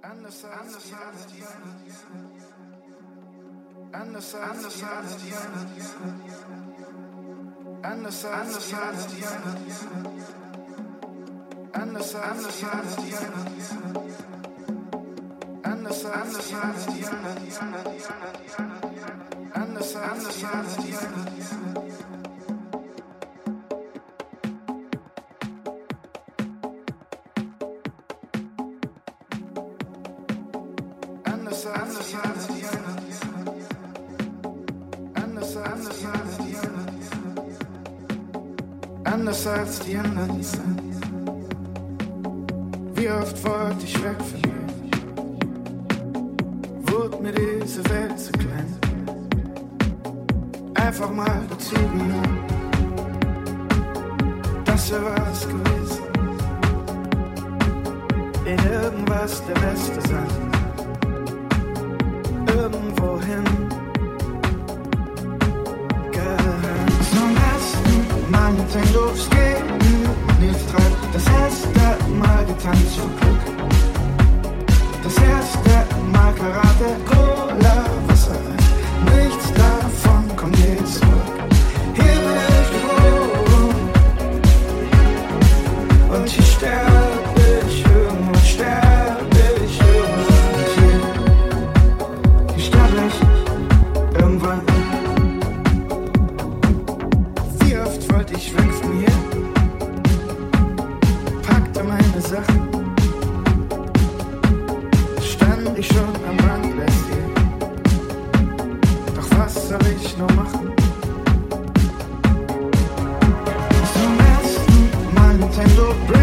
Anders als die anderen. Anders als die anderen. Anders als die anderen. Anders als die anderen. Anders als die anderen. Anders als die anderen. Anders als die anderen. Anders als die anderen. Anders als die anderen sind. Wie oft wollte ich weg von dir? Wurde mir diese Welt zu klein? Einfach mal dazugehören. Das wäre was gewesen. In irgendwas der Beste sein. tengo que hatte meine Sachen. Stand ich schon am Rand des hier. Doch was soll ich nur machen? Zum ersten Mal Nintendo Blade.